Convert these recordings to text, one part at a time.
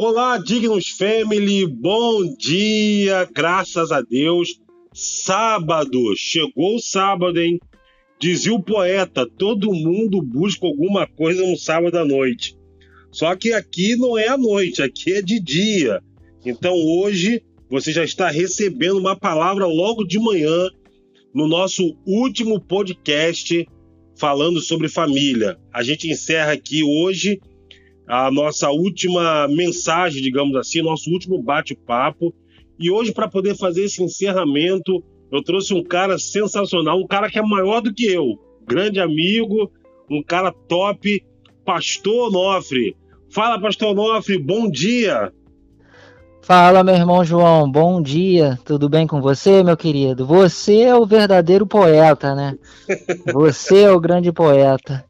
Olá, Dignos Family, bom dia, graças a Deus. Sábado, chegou o sábado, hein? Dizia o poeta: todo mundo busca alguma coisa no sábado à noite. Só que aqui não é à noite, aqui é de dia. Então hoje você já está recebendo uma palavra logo de manhã no nosso último podcast falando sobre família. A gente encerra aqui hoje a nossa última mensagem, digamos assim, nosso último bate-papo. E hoje, para poder fazer esse encerramento, eu trouxe um cara sensacional, um cara que é maior do que eu, grande amigo, um cara top, Pastor Onofre. Fala, Pastor Onofre, bom dia. Fala, meu irmão João, bom dia. Tudo bem com você, meu querido? Você é o verdadeiro poeta, né? Você é o grande poeta.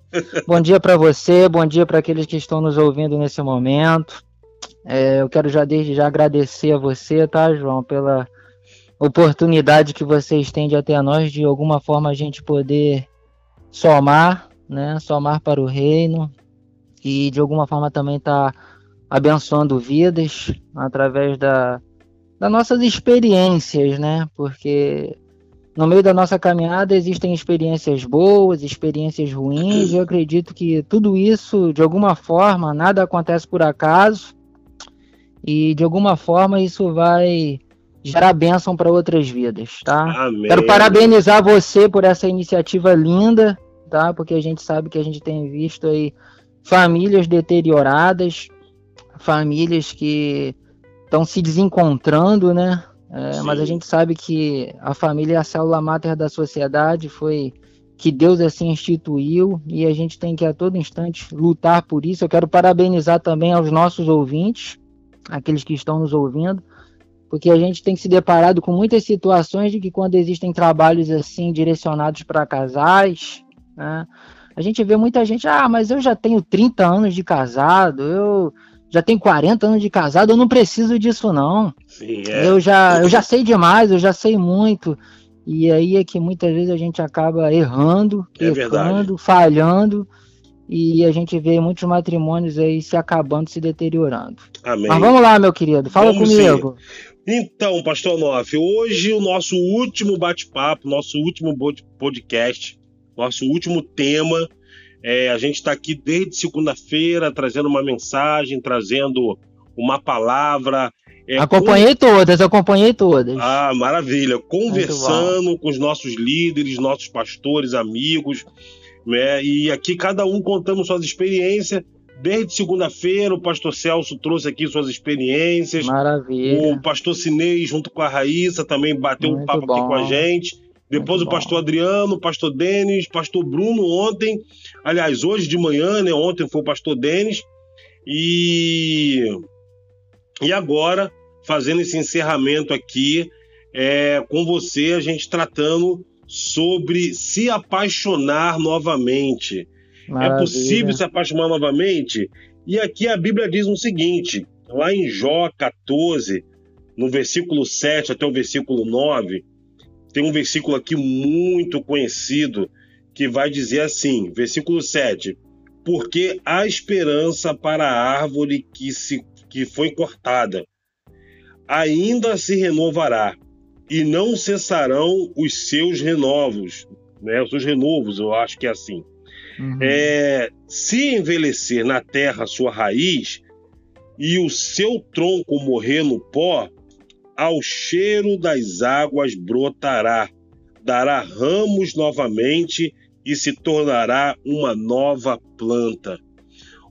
Bom dia para você, bom dia para aqueles que estão nos ouvindo nesse momento. É, eu quero já desde já agradecer a você, tá, João, pela oportunidade que você estende até nós de alguma forma a gente poder somar, né? Somar para o reino e de alguma forma também estar tá abençoando vidas através da, das nossas experiências, né? Porque no meio da nossa caminhada existem experiências boas, experiências ruins. Eu acredito que tudo isso, de alguma forma, nada acontece por acaso. E de alguma forma isso vai gerar bênção para outras vidas, tá? Amém. Quero parabenizar você por essa iniciativa linda, tá? Porque a gente sabe que a gente tem visto aí famílias deterioradas, famílias que estão se desencontrando, né? É, mas a gente sabe que a família é a célula máter da sociedade, foi que Deus assim instituiu e a gente tem que a todo instante lutar por isso. Eu quero parabenizar também aos nossos ouvintes, aqueles que estão nos ouvindo, porque a gente tem se deparado com muitas situações de que quando existem trabalhos assim direcionados para casais, né, a gente vê muita gente, ah, mas eu já tenho 30 anos de casado, eu já tenho 40 anos de casado, eu não preciso disso não. Sim, é. Eu já eu já sei demais, eu já sei muito. E aí é que muitas vezes a gente acaba errando, é errando, falhando, e a gente vê muitos matrimônios aí se acabando, se deteriorando. Amém. Mas vamos lá, meu querido, fala vamos comigo. Sim. Então, Pastor Noff, hoje o nosso último bate-papo, nosso último podcast, nosso último tema é, a gente está aqui desde segunda-feira trazendo uma mensagem, trazendo uma palavra. É, acompanhei com... todas, acompanhei todas. Ah, maravilha. Conversando com os nossos líderes, nossos pastores, amigos. Né? E aqui cada um contando suas experiências. Desde segunda-feira, o pastor Celso trouxe aqui suas experiências. Maravilha. O pastor Cinei, junto com a Raíssa, também bateu Muito um papo bom. aqui com a gente. Depois Muito o pastor bom. Adriano, o pastor Denis, pastor Bruno ontem. Aliás, hoje de manhã, né? Ontem foi o pastor Denis. E, e agora, fazendo esse encerramento aqui é, com você, a gente tratando sobre se apaixonar novamente. É Maravilha. É possível se apaixonar novamente? E aqui a Bíblia diz o seguinte, lá em Jó 14, no versículo 7 até o versículo 9, tem um versículo aqui muito conhecido que vai dizer assim, versículo 7: Porque há esperança para a árvore que, se, que foi cortada, ainda se renovará, e não cessarão os seus renovos, né? os seus renovos, eu acho que é assim. Uhum. É, se envelhecer na terra sua raiz, e o seu tronco morrer no pó, ao cheiro das águas brotará, dará ramos novamente e se tornará uma nova planta.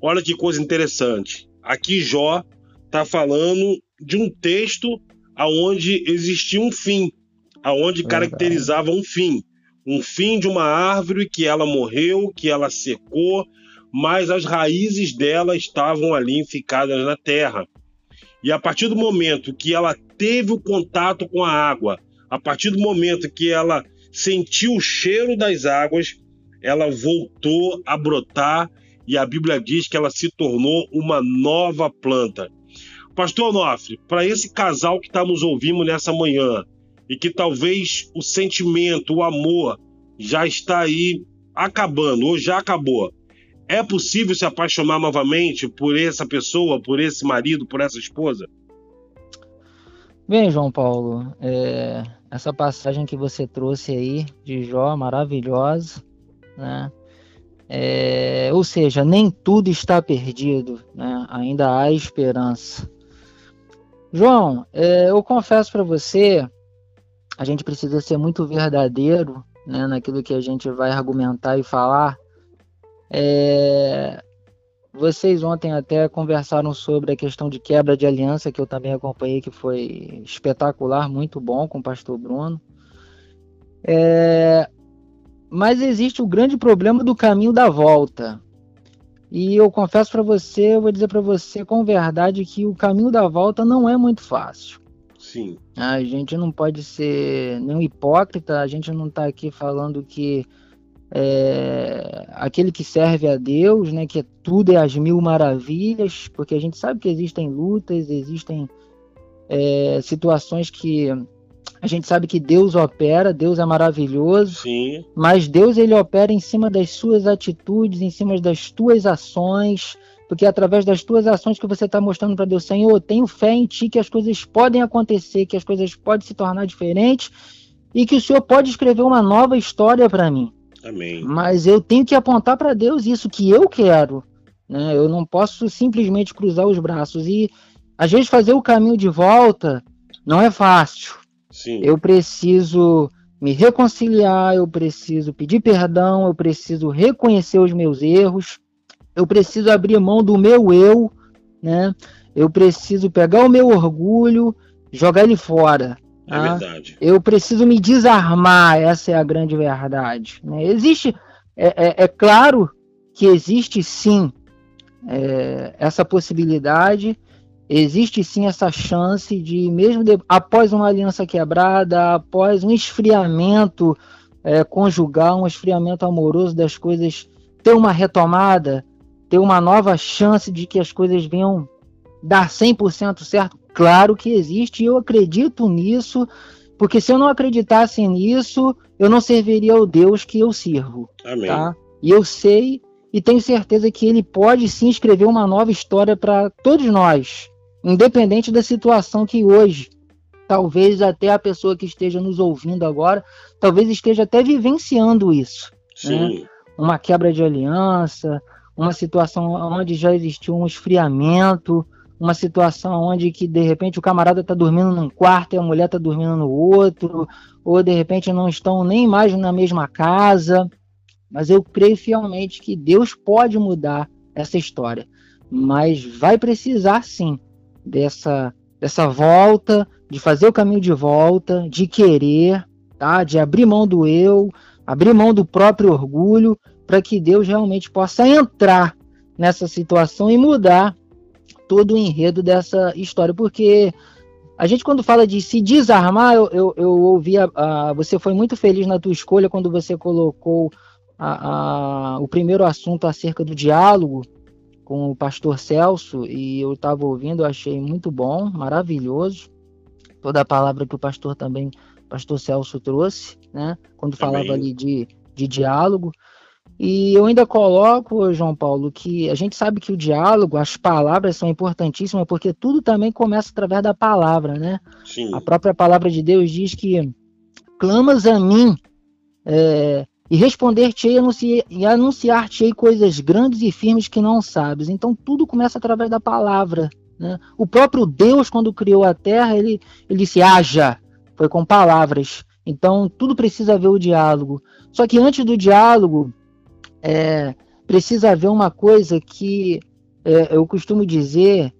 Olha que coisa interessante. Aqui Jó está falando de um texto aonde existia um fim, aonde caracterizava um fim, um fim de uma árvore que ela morreu, que ela secou, mas as raízes dela estavam ali ficadas na terra. E a partir do momento que ela teve o contato com a água, a partir do momento que ela sentiu o cheiro das águas, ela voltou a brotar e a Bíblia diz que ela se tornou uma nova planta. Pastor Onofre, para esse casal que está nos ouvindo nessa manhã e que talvez o sentimento, o amor já está aí acabando ou já acabou, É possível se apaixonar novamente por essa pessoa, por esse marido, por essa esposa? Bem, João Paulo, é, essa passagem que você trouxe aí de Jó, maravilhosa, né? É, ou seja, nem tudo está perdido, né? ainda há esperança. João, é, eu confesso para você, a gente precisa ser muito verdadeiro né, naquilo que a gente vai argumentar e falar. É, vocês ontem até conversaram sobre a questão de quebra de aliança, que eu também acompanhei, que foi espetacular, muito bom com o pastor Bruno. É, mas existe o grande problema do caminho da volta. E eu confesso para você, eu vou dizer para você com verdade que o caminho da volta não é muito fácil. Sim. A gente não pode ser nenhum hipócrita, a gente não está aqui falando que é, aquele que serve a Deus, né, que tudo é as mil maravilhas, porque a gente sabe que existem lutas, existem é, situações que a gente sabe que Deus opera, Deus é maravilhoso, Sim. mas Deus ele opera em cima das suas atitudes, em cima das tuas ações, porque é através das tuas ações que você está mostrando para Deus, Senhor, eu tenho fé em Ti que as coisas podem acontecer, que as coisas podem se tornar diferentes e que o Senhor pode escrever uma nova história para mim. Amém. Mas eu tenho que apontar para Deus isso que eu quero. Né? Eu não posso simplesmente cruzar os braços e às vezes fazer o caminho de volta não é fácil. Sim. Eu preciso me reconciliar, eu preciso pedir perdão, eu preciso reconhecer os meus erros, eu preciso abrir mão do meu eu, né? Eu preciso pegar o meu orgulho, jogar ele fora. É tá? verdade. Eu preciso me desarmar, essa é a grande verdade. Né? Existe, é, é, é, claro que existe sim é, essa possibilidade existe sim essa chance de, mesmo de, após uma aliança quebrada, após um esfriamento é, conjugal, um esfriamento amoroso das coisas, ter uma retomada, ter uma nova chance de que as coisas venham dar 100% certo? Claro que existe, e eu acredito nisso, porque se eu não acreditasse nisso, eu não serviria ao Deus que eu sirvo. Amém. Tá? E eu sei e tenho certeza que ele pode sim escrever uma nova história para todos nós, independente da situação que hoje, talvez até a pessoa que esteja nos ouvindo agora, talvez esteja até vivenciando isso. Né? Uma quebra de aliança, uma situação onde já existiu um esfriamento, uma situação onde que de repente o camarada está dormindo num quarto e a mulher está dormindo no outro, ou de repente não estão nem mais na mesma casa. Mas eu creio fielmente que Deus pode mudar essa história, mas vai precisar sim dessa, dessa volta, de fazer o caminho de volta, de querer, tá? de abrir mão do eu, abrir mão do próprio orgulho, para que Deus realmente possa entrar nessa situação e mudar todo o enredo dessa história. Porque a gente, quando fala de se desarmar, eu, eu, eu ouvi, a, a, você foi muito feliz na tua escolha quando você colocou a, o primeiro assunto acerca do diálogo, com o pastor Celso e eu estava ouvindo, eu achei muito bom, maravilhoso. Toda a palavra que o pastor também, pastor Celso trouxe, né? Quando falava ali de, de diálogo. E eu ainda coloco, João Paulo, que a gente sabe que o diálogo, as palavras são importantíssimas, porque tudo também começa através da palavra, né? Sim. A própria palavra de Deus diz que clamas a mim, é, e responder-te-ei e anunciar-te-ei coisas grandes e firmes que não sabes. Então tudo começa através da palavra. Né? O próprio Deus, quando criou a terra, ele, ele disse: haja, foi com palavras. Então tudo precisa haver o diálogo. Só que antes do diálogo, é, precisa haver uma coisa que é, eu costumo dizer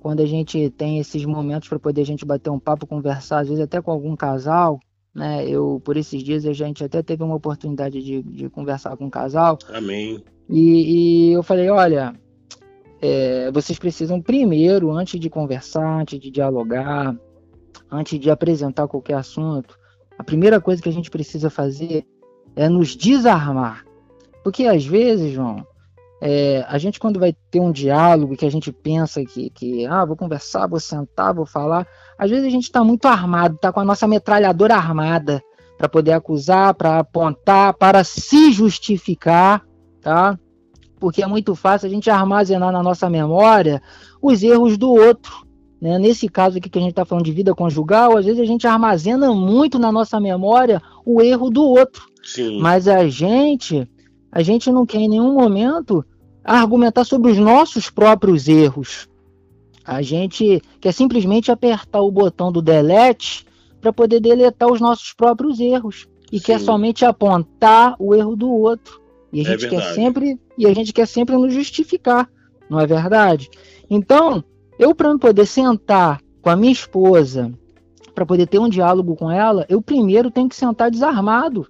quando a gente tem esses momentos para poder a gente bater um papo, conversar, às vezes até com algum casal, né? Eu, por esses dias, a gente até teve uma oportunidade de, de conversar com um casal. Amém. E, e eu falei, olha, é, vocês precisam primeiro, antes de conversar, antes de dialogar, antes de apresentar qualquer assunto, a primeira coisa que a gente precisa fazer é nos desarmar. Porque às vezes, João, é, a gente quando vai ter um diálogo que a gente pensa que, que ah, vou conversar, vou sentar, vou falar, às vezes a gente está muito armado, está com a nossa metralhadora armada para poder acusar, para apontar, para se justificar, tá? Porque é muito fácil a gente armazenar na nossa memória os erros do outro. Né? Nesse caso aqui que a gente está falando de vida conjugal, às vezes a gente armazena muito na nossa memória o erro do outro. Sim. Mas a gente, a gente não quer em nenhum momento argumentar sobre os nossos próprios erros. A gente quer simplesmente apertar o botão do delete para poder deletar os nossos próprios erros e Sim. quer somente apontar o erro do outro. E a é gente é quer sempre e a gente quer sempre nos justificar, não é verdade? Então, eu para poder sentar com a minha esposa, para poder ter um diálogo com ela, eu primeiro tenho que sentar desarmado.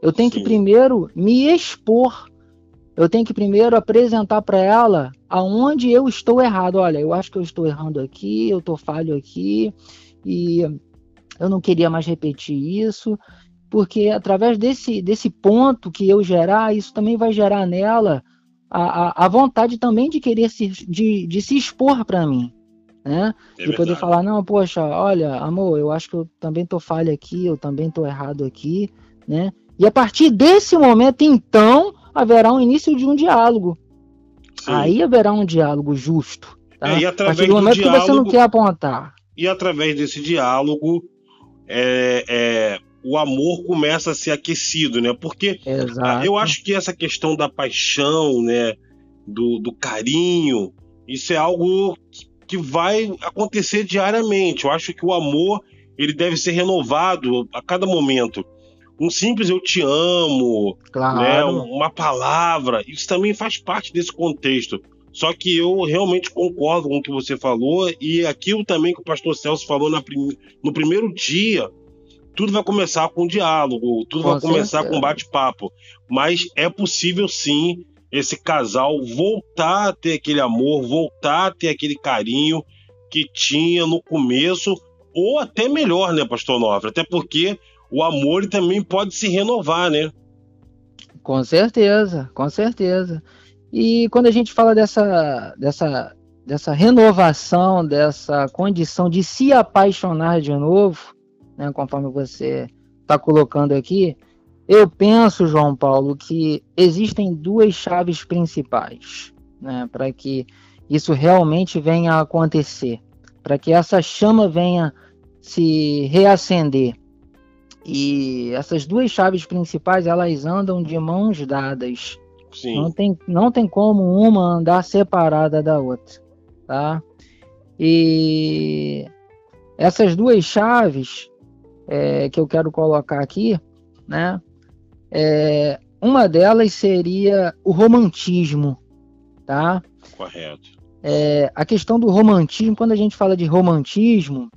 Eu tenho Sim. que primeiro me expor. Eu tenho que primeiro apresentar para ela aonde eu estou errado. Olha, eu acho que eu estou errando aqui, eu estou falho aqui e eu não queria mais repetir isso, porque através desse, desse ponto que eu gerar, isso também vai gerar nela a, a, a vontade também de querer se, de, de se expor para mim. Né? É de poder falar, não, poxa, olha, amor, eu acho que eu também tô falha aqui, eu também tô errado aqui, né? E a partir desse momento, então, haverá um início de um diálogo. Sim. Aí haverá um diálogo justo. Tá? É, e através a partir do momento do diálogo, que você não quer apontar. E através desse diálogo, é, é, o amor começa a ser aquecido, né? Porque Exato. eu acho que essa questão da paixão, né? Do, do carinho, isso é algo que vai acontecer diariamente. Eu acho que o amor ele deve ser renovado a cada momento. Um simples eu te amo, claro. né? uma palavra, isso também faz parte desse contexto. Só que eu realmente concordo com o que você falou e aquilo também que o pastor Celso falou prim... no primeiro dia, tudo vai começar com diálogo, tudo com vai começar certeza. com bate-papo. Mas é possível sim esse casal voltar a ter aquele amor, voltar a ter aquele carinho que tinha no começo, ou até melhor, né, pastor Nova? Até porque o amor também pode se renovar, né? Com certeza, com certeza. E quando a gente fala dessa, dessa, dessa renovação, dessa condição de se apaixonar de novo, né, conforme você está colocando aqui, eu penso, João Paulo, que existem duas chaves principais né, para que isso realmente venha a acontecer, para que essa chama venha se reacender. E essas duas chaves principais elas andam de mãos dadas. Sim. Não tem, não tem como uma andar separada da outra, tá? E essas duas chaves é, que eu quero colocar aqui, né? É, uma delas seria o romantismo, tá? Correto. É, a questão do romantismo, quando a gente fala de romantismo,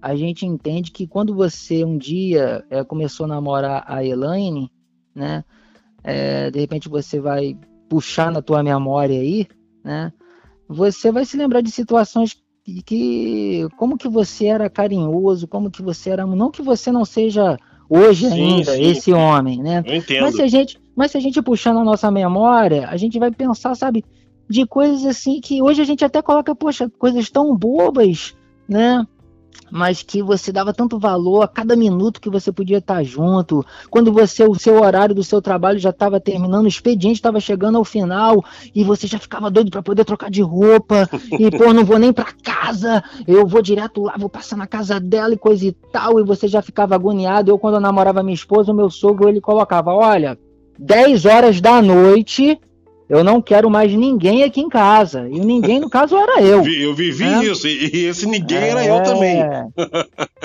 a gente entende que quando você um dia é, começou a namorar a Elaine, né? é, de repente você vai puxar na tua memória aí, né? Você vai se lembrar de situações que, que como que você era carinhoso, como que você era, não que você não seja hoje sim, ainda sim. esse homem, né? Eu entendo. Mas se a gente, mas se a gente puxar na nossa memória, a gente vai pensar, sabe, de coisas assim que hoje a gente até coloca, poxa, coisas tão bobas, né? Mas que você dava tanto valor a cada minuto que você podia estar junto. Quando você o seu horário do seu trabalho já estava terminando, o expediente estava chegando ao final e você já ficava doido para poder trocar de roupa e pô, não vou nem para casa, eu vou direto lá, vou passar na casa dela e coisa e tal, e você já ficava agoniado. Eu quando eu namorava minha esposa, o meu sogro ele colocava, olha, 10 horas da noite eu não quero mais ninguém aqui em casa. E ninguém, no caso, era eu. Eu vivi né? isso, e esse ninguém é... era eu é. também.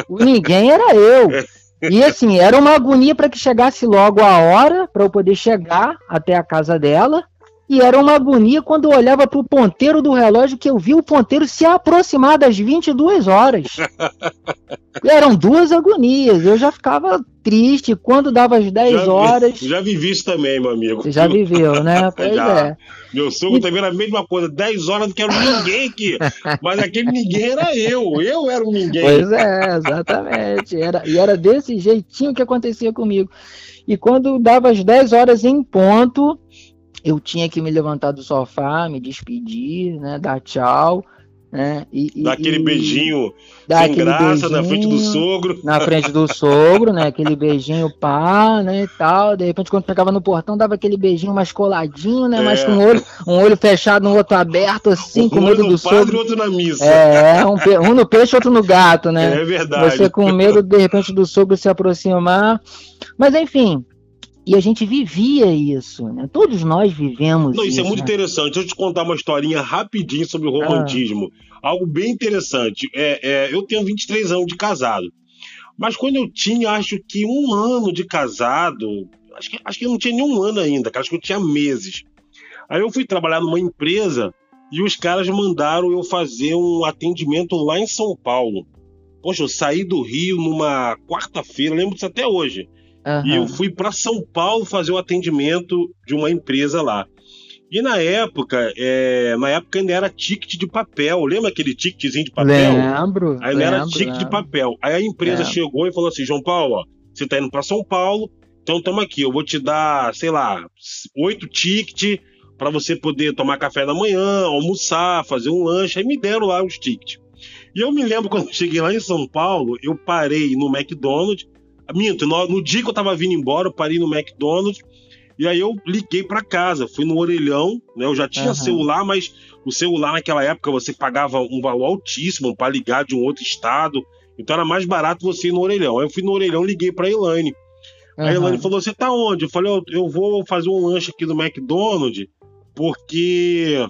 O ninguém era eu. E assim, era uma agonia para que chegasse logo a hora para eu poder chegar até a casa dela. E era uma agonia quando eu olhava para o ponteiro do relógio que eu vi o ponteiro se aproximar das 22 horas. Eram duas agonias. Eu já ficava triste quando dava as 10 já, horas. Já vivi isso também, meu amigo. Você já viveu, né? Pois já. é. Meu sogro e... também era a mesma coisa. 10 horas não quero ninguém aqui. Mas aquele ninguém era eu. Eu era o ninguém. Pois é, exatamente. Era, e era desse jeitinho que acontecia comigo. E quando dava as 10 horas em ponto, eu tinha que me levantar do sofá, me despedir, né, dar tchau, né? E, Dá aquele beijinho Dá sem graça beijinho na frente do sogro. Na frente do sogro, né? Aquele beijinho pá, né? E tal. De repente, quando pegava no portão, dava aquele beijinho mais coladinho, né? É. Mais com um olho, um olho fechado, um outro aberto, assim, um com medo do padre, sogro. outro na missa. É, um, um, no peixe, outro no gato, né? É verdade. Você com medo, de repente, do sogro se aproximar. Mas, enfim, e a gente vivia isso, né? Todos nós vivemos Não, isso. isso é muito né? interessante. Deixa eu te contar uma historinha rapidinho sobre o romantismo. Ah. Algo bem interessante. É, é, eu tenho 23 anos de casado. Mas quando eu tinha, acho que um ano de casado, acho que, acho que eu não tinha nenhum ano ainda, acho que eu tinha meses. Aí eu fui trabalhar numa empresa e os caras mandaram eu fazer um atendimento lá em São Paulo. Poxa, eu saí do Rio numa quarta-feira, lembro disso até hoje. Uhum. E eu fui para São Paulo fazer o atendimento de uma empresa lá. E na época, é, na época ainda era ticket de papel. Lembra aquele ticketzinho de papel? Lembro. Aí lembro, era ticket lembro. de papel. Aí a empresa lembro. chegou e falou assim: João Paulo, ó, você tá indo para São Paulo, então toma aqui, eu vou te dar, sei lá, oito tickets para você poder tomar café da manhã, almoçar, fazer um lanche. Aí me deram lá os tickets. E eu me lembro quando eu cheguei lá em São Paulo, eu parei no McDonald's Minto, no, no dia que eu tava vindo embora, eu parei no McDonald's. E aí eu liguei para casa, fui no orelhão, né? Eu já tinha uhum. celular, mas o celular naquela época você pagava um valor altíssimo para ligar de um outro estado. Então era mais barato você ir no orelhão. Aí eu fui no orelhão, liguei para Elaine. Uhum. A Elaine falou: "Você tá onde?" Eu falei: "Eu vou fazer um lanche aqui no McDonald's, porque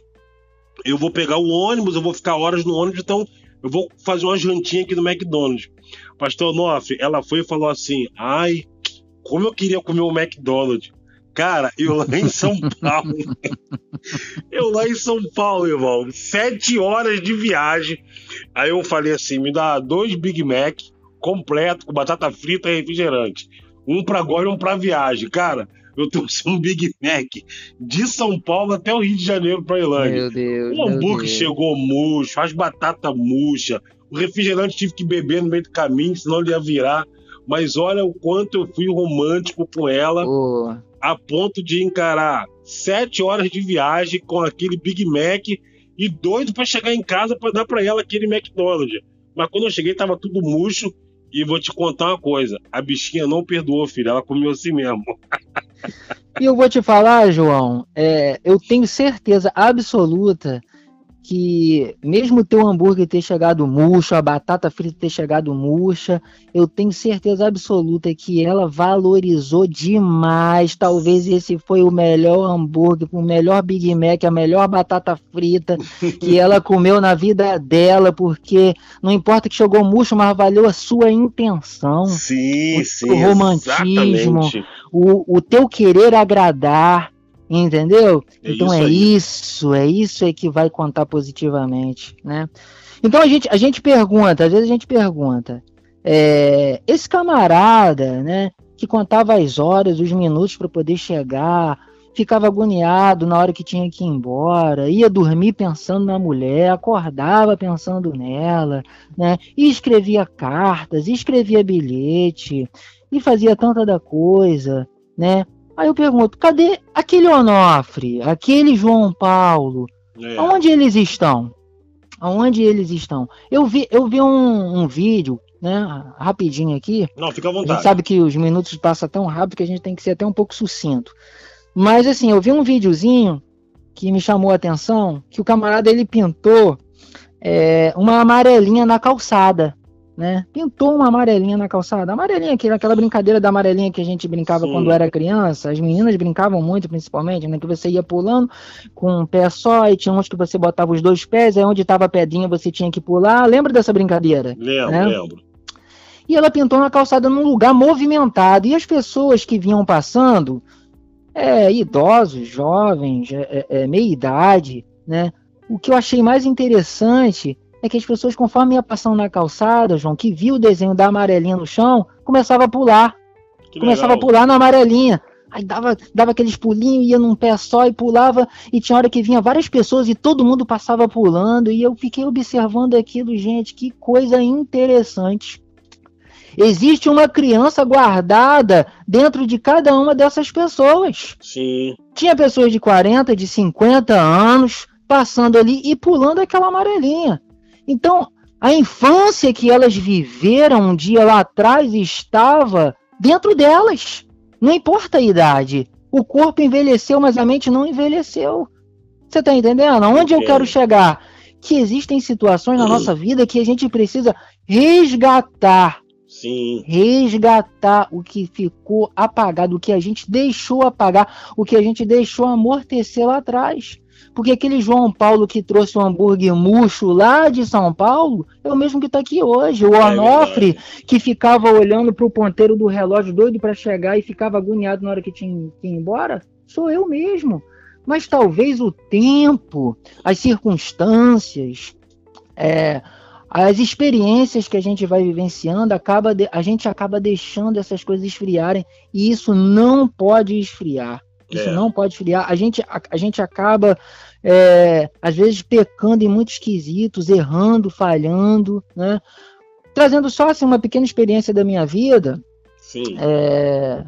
eu vou pegar o ônibus, eu vou ficar horas no ônibus, então eu vou fazer uma jantinha aqui no McDonald's." Pastor Noff, ela foi e falou assim: ai, como eu queria comer o um McDonald's. Cara, eu lá em São Paulo. eu lá em São Paulo, irmão. Sete horas de viagem. Aí eu falei assim: me dá dois Big Mac completo, com batata frita e refrigerante. Um pra agora e um pra viagem. Cara, eu trouxe um Big Mac de São Paulo até o Rio de Janeiro pra Irlanda. Meu Deus. O hambúrguer chegou murcho, as batatas murcha, o refrigerante tive que beber no meio do caminho, senão ele ia virar. Mas olha o quanto eu fui romântico com ela, oh. a ponto de encarar sete horas de viagem com aquele Big Mac e doido para chegar em casa para dar para ela aquele McDonald's. Mas quando eu cheguei tava tudo murcho e vou te contar uma coisa, a bichinha não perdoou, filho, ela comeu assim mesmo. E eu vou te falar, João, é, eu tenho certeza absoluta que mesmo o teu hambúrguer ter chegado murcho, a batata frita ter chegado murcha, eu tenho certeza absoluta que ela valorizou demais. Talvez esse foi o melhor hambúrguer, o melhor Big Mac, a melhor batata frita que ela comeu na vida dela, porque não importa que chegou murcho, mas valeu a sua intenção. Sim, o sim. O romantismo, o, o teu querer agradar Entendeu? É então isso é isso, é isso aí que vai contar positivamente, né? Então a gente, a gente pergunta, às vezes a gente pergunta, é, esse camarada, né, que contava as horas, os minutos para poder chegar, ficava agoniado na hora que tinha que ir embora, ia dormir pensando na mulher, acordava pensando nela, né, e escrevia cartas, e escrevia bilhete, e fazia tanta da coisa, né? Aí eu pergunto, cadê aquele Onofre, aquele João Paulo? É. Onde eles estão? Aonde eles estão? Eu vi, eu vi um, um, vídeo, né, rapidinho aqui. Não, fica à vontade. A gente sabe que os minutos passam tão rápido que a gente tem que ser até um pouco sucinto. Mas assim, eu vi um videozinho que me chamou a atenção, que o camarada ele pintou é, uma amarelinha na calçada né? Pintou uma amarelinha na calçada. Amarelinha, aquela brincadeira da amarelinha que a gente brincava Sim. quando era criança. As meninas brincavam muito, principalmente, né? Que você ia pulando com um pé só e tinha uns que você botava os dois pés, aí onde estava a pedrinha você tinha que pular. Lembra dessa brincadeira? Lembro, né? lembro. E ela pintou na calçada num lugar movimentado. E as pessoas que vinham passando, é, idosos, jovens, é, é, meia idade, né? O que eu achei mais interessante é que as pessoas, conforme ia passando na calçada, João, que viu o desenho da amarelinha no chão, começava a pular. Que começava legal. a pular na amarelinha. Aí dava, dava aqueles pulinhos, ia num pé só e pulava, e tinha hora que vinha várias pessoas e todo mundo passava pulando, e eu fiquei observando aquilo, gente, que coisa interessante. Existe uma criança guardada dentro de cada uma dessas pessoas. Sim. Tinha pessoas de 40, de 50 anos passando ali e pulando aquela amarelinha. Então, a infância que elas viveram um dia lá atrás estava dentro delas. Não importa a idade. O corpo envelheceu, mas a mente não envelheceu. Você está entendendo? Onde eu quero chegar? Que existem situações na nossa vida que a gente precisa resgatar. Sim. Resgatar o que ficou apagado, o que a gente deixou apagar, o que a gente deixou amortecer lá atrás. Porque aquele João Paulo que trouxe o hambúrguer murcho lá de São Paulo é o mesmo que está aqui hoje. O é Onofre, que ficava olhando para o ponteiro do relógio doido para chegar e ficava agoniado na hora que tinha que ir embora, sou eu mesmo. Mas talvez o tempo, as circunstâncias, é, as experiências que a gente vai vivenciando, acaba de, a gente acaba deixando essas coisas esfriarem e isso não pode esfriar. Isso é. não pode esfriar. A gente, a, a gente acaba, é, às vezes, pecando em muitos quesitos, errando, falhando, né? Trazendo só assim, uma pequena experiência da minha vida. Sim. É,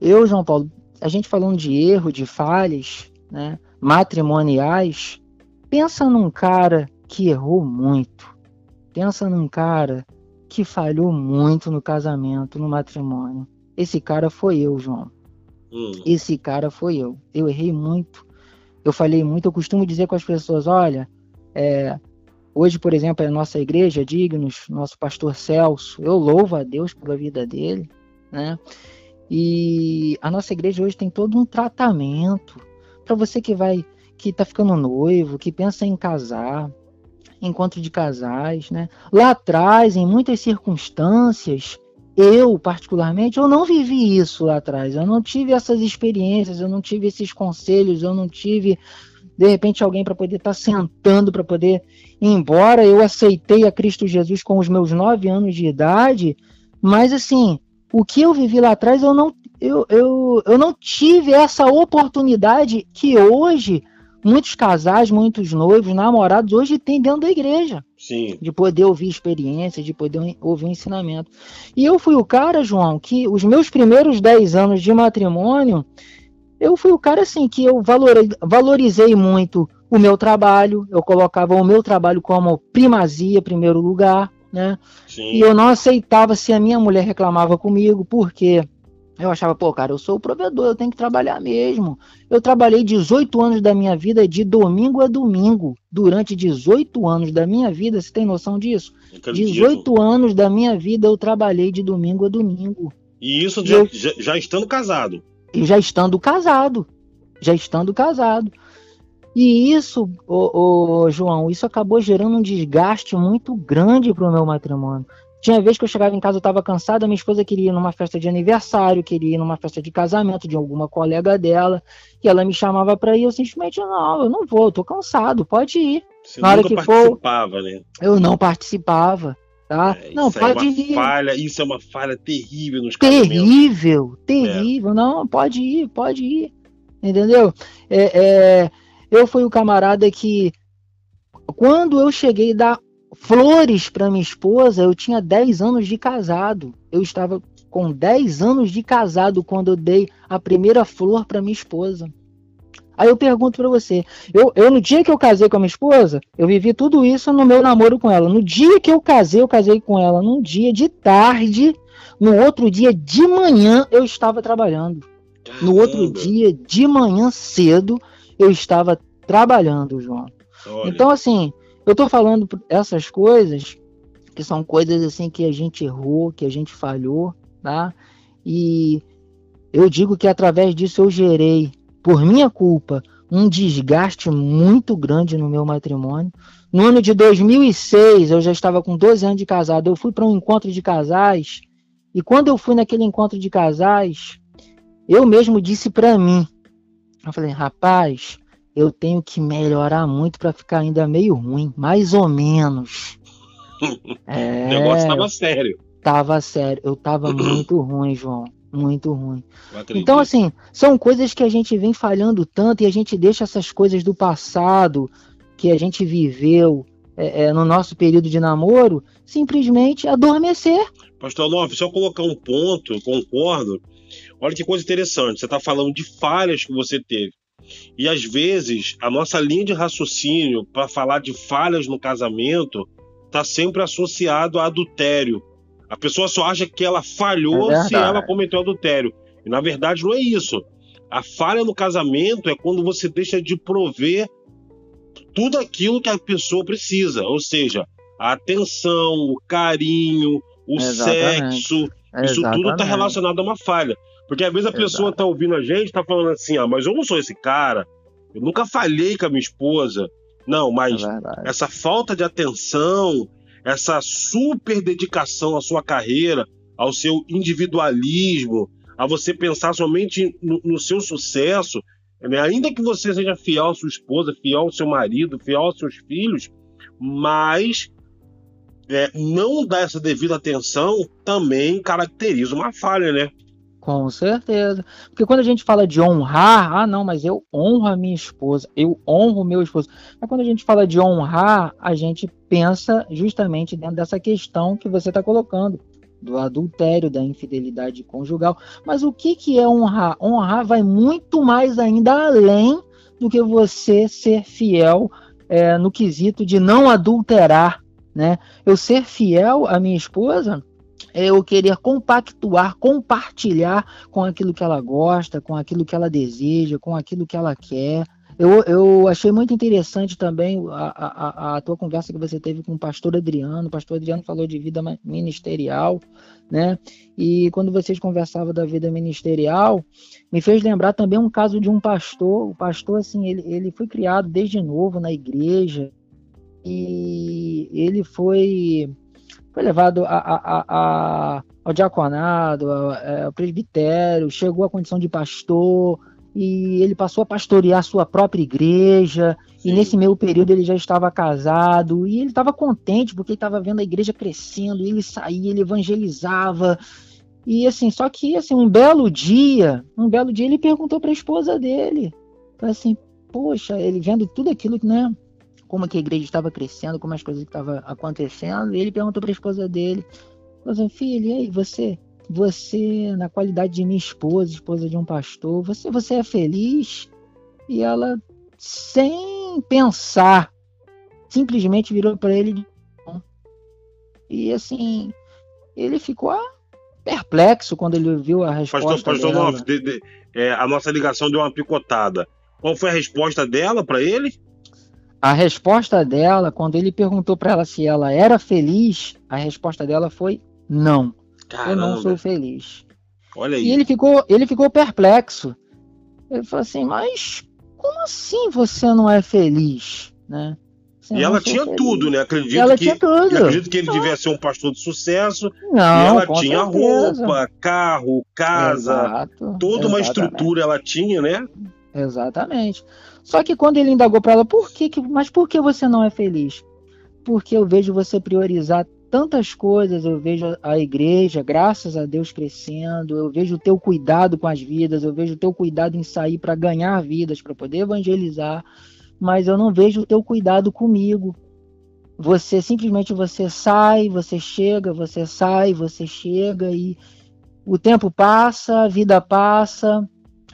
eu, João Paulo, a gente falando de erro, de falhas, né? Matrimoniais. Pensa num cara que errou muito. Pensa num cara que falhou muito no casamento, no matrimônio. Esse cara foi eu, João. Hum. Esse cara foi eu. Eu errei muito. Eu falei muito. Eu costumo dizer com as pessoas: olha, é, hoje, por exemplo, a nossa igreja, Dignos, nosso pastor Celso, eu louvo a Deus pela vida dele, né? E a nossa igreja hoje tem todo um tratamento para você que vai, que tá ficando noivo, que pensa em casar, encontro de casais, né? Lá atrás, em muitas circunstâncias, eu, particularmente, eu não vivi isso lá atrás. Eu não tive essas experiências, eu não tive esses conselhos, eu não tive, de repente, alguém para poder estar tá sentando, para poder ir embora. Eu aceitei a Cristo Jesus com os meus nove anos de idade, mas assim, o que eu vivi lá atrás, eu não, eu, eu, eu não tive essa oportunidade que hoje muitos casais, muitos noivos, namorados hoje têm dentro da igreja. Sim. De poder ouvir experiências, de poder ouvir ensinamento. E eu fui o cara, João, que os meus primeiros 10 anos de matrimônio, eu fui o cara assim que eu valorizei muito o meu trabalho, eu colocava o meu trabalho como primazia, primeiro lugar, né? Sim. E eu não aceitava se a minha mulher reclamava comigo, porque eu achava, pô, cara, eu sou o provedor, eu tenho que trabalhar mesmo. Eu trabalhei 18 anos da minha vida de domingo a domingo. Durante 18 anos da minha vida, você tem noção disso? 18 anos da minha vida eu trabalhei de domingo a domingo. E isso já, eu, já, já estando casado? E já estando casado. Já estando casado. E isso, ô, ô, João, isso acabou gerando um desgaste muito grande para o meu matrimônio. Tinha vez que eu chegava em casa, eu estava cansada, minha esposa queria ir numa festa de aniversário, queria ir numa festa de casamento de alguma colega dela, e ela me chamava para ir, eu simplesmente, não, eu não vou, eu tô cansado, pode ir. Você Na hora que participava, for, né? Eu não participava. Tá? É, não, pode é uma ir. Falha, isso é uma falha terrível nos Terrível, terrível. É. Não, pode ir, pode ir. Entendeu? É, é, eu fui o camarada que, quando eu cheguei da flores para minha esposa, eu tinha 10 anos de casado. Eu estava com 10 anos de casado quando eu dei a primeira flor para minha esposa. Aí eu pergunto para você, eu, eu no dia que eu casei com a minha esposa, eu vivi tudo isso no meu namoro com ela. No dia que eu casei, eu casei com ela num dia de tarde, no outro dia de manhã eu estava trabalhando. No outro dia de manhã cedo eu estava trabalhando, João. Olha. Então assim, eu tô falando essas coisas que são coisas assim que a gente errou, que a gente falhou, tá? E eu digo que através disso eu gerei, por minha culpa, um desgaste muito grande no meu matrimônio. No ano de 2006, eu já estava com 12 anos de casado. Eu fui para um encontro de casais e quando eu fui naquele encontro de casais, eu mesmo disse para mim, eu falei, rapaz, eu tenho que melhorar muito para ficar ainda meio ruim, mais ou menos. é, o negócio tava sério. Tava sério, eu tava muito ruim, João. Muito ruim. Então, assim, são coisas que a gente vem falhando tanto e a gente deixa essas coisas do passado que a gente viveu é, é, no nosso período de namoro simplesmente adormecer. Pastor Love, só colocar um ponto, concordo. Olha que coisa interessante. Você está falando de falhas que você teve. E às vezes a nossa linha de raciocínio para falar de falhas no casamento está sempre associado a adultério. A pessoa só acha que ela falhou é se ela cometeu adultério. E na verdade não é isso. A falha no casamento é quando você deixa de prover tudo aquilo que a pessoa precisa, ou seja, a atenção, o carinho, o Exatamente. sexo, isso Exatamente. tudo está relacionado a uma falha. Porque às vezes a pessoa está ouvindo a gente, está falando assim, ah, mas eu não sou esse cara, eu nunca falhei com a minha esposa. Não, mas é essa falta de atenção, essa super dedicação à sua carreira, ao seu individualismo, a você pensar somente no, no seu sucesso, né? ainda que você seja fiel à sua esposa, fiel ao seu marido, fiel aos seus filhos, mas é, não dar essa devida atenção também caracteriza uma falha, né? Com certeza. Porque quando a gente fala de honrar, ah, não, mas eu honro a minha esposa, eu honro meu esposo. Mas quando a gente fala de honrar, a gente pensa justamente dentro dessa questão que você está colocando, do adultério, da infidelidade conjugal. Mas o que, que é honrar? Honrar vai muito mais ainda além do que você ser fiel é, no quesito de não adulterar. Né? Eu ser fiel à minha esposa eu querer compactuar, compartilhar com aquilo que ela gosta, com aquilo que ela deseja, com aquilo que ela quer. Eu, eu achei muito interessante também a, a, a tua conversa que você teve com o pastor Adriano. O pastor Adriano falou de vida ministerial, né? E quando vocês conversavam da vida ministerial, me fez lembrar também um caso de um pastor. O pastor, assim, ele, ele foi criado desde novo na igreja e ele foi foi levado a, a, a, ao diaconado, ao, é, ao presbitério, chegou à condição de pastor, e ele passou a pastorear sua própria igreja, Sim. e nesse meio período ele já estava casado, e ele estava contente porque ele estava vendo a igreja crescendo, ele saía, ele evangelizava, e assim, só que assim, um belo dia, um belo dia ele perguntou para a esposa dele, assim, poxa, ele vendo tudo aquilo, né, como que a igreja estava crescendo, como as coisas estavam acontecendo. E ele perguntou para a esposa dele: assim, filho, e aí, você, você, na qualidade de minha esposa, esposa de um pastor, você, você é feliz? E ela, sem pensar, simplesmente virou para ele e assim, ele ficou perplexo quando ele viu a resposta. Pastor, pastor dela. Nof, de, de, é, a nossa ligação deu uma picotada. Qual foi a resposta dela para ele? A resposta dela, quando ele perguntou para ela se ela era feliz, a resposta dela foi não. Caramba. Eu não sou feliz. Olha aí. E ele ficou, ele ficou perplexo. Ele falou assim: "Mas como assim você não é feliz?", né? Você e ela tinha feliz. tudo, né? Acredito ela que, tinha tudo. Acredito que ele devia ser um pastor de sucesso. Não, e ela tinha certeza. roupa, carro, casa, Exato, toda exatamente. uma estrutura ela tinha, né? Exatamente. Só que quando ele indagou para ela, por que, mas por que você não é feliz? Porque eu vejo você priorizar tantas coisas, eu vejo a igreja, graças a Deus, crescendo, eu vejo o teu cuidado com as vidas, eu vejo o teu cuidado em sair para ganhar vidas, para poder evangelizar, mas eu não vejo o teu cuidado comigo. Você simplesmente você sai, você chega, você sai, você chega e o tempo passa, a vida passa,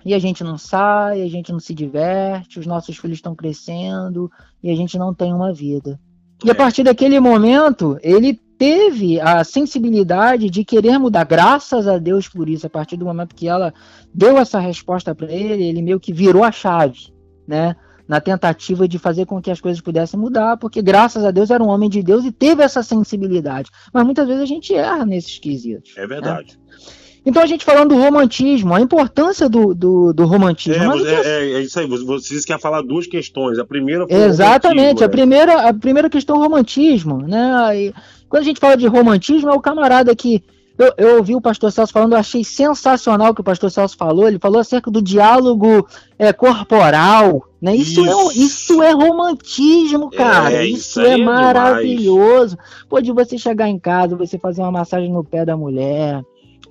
e a gente não sai, a gente não se diverte, os nossos filhos estão crescendo e a gente não tem uma vida. E a é. partir daquele momento, ele teve a sensibilidade de querer mudar, graças a Deus por isso. A partir do momento que ela deu essa resposta para ele, ele meio que virou a chave, né? Na tentativa de fazer com que as coisas pudessem mudar, porque graças a Deus era um homem de Deus e teve essa sensibilidade. Mas muitas vezes a gente erra nesses quesitos. É verdade. Né? Então a gente falando do romantismo, a importância do, do, do romantismo. É, é, é, é, isso aí, vocês querem falar duas questões. A primeira foi Exatamente, a, né? primeira, a primeira questão é o romantismo. Né? E quando a gente fala de romantismo, é o camarada que. Eu, eu ouvi o pastor Celso falando, eu achei sensacional o que o pastor Celso falou. Ele falou acerca do diálogo é, corporal. Né? Isso, isso. É, isso é romantismo, cara. É, isso, isso é, é maravilhoso. Pode você chegar em casa, você fazer uma massagem no pé da mulher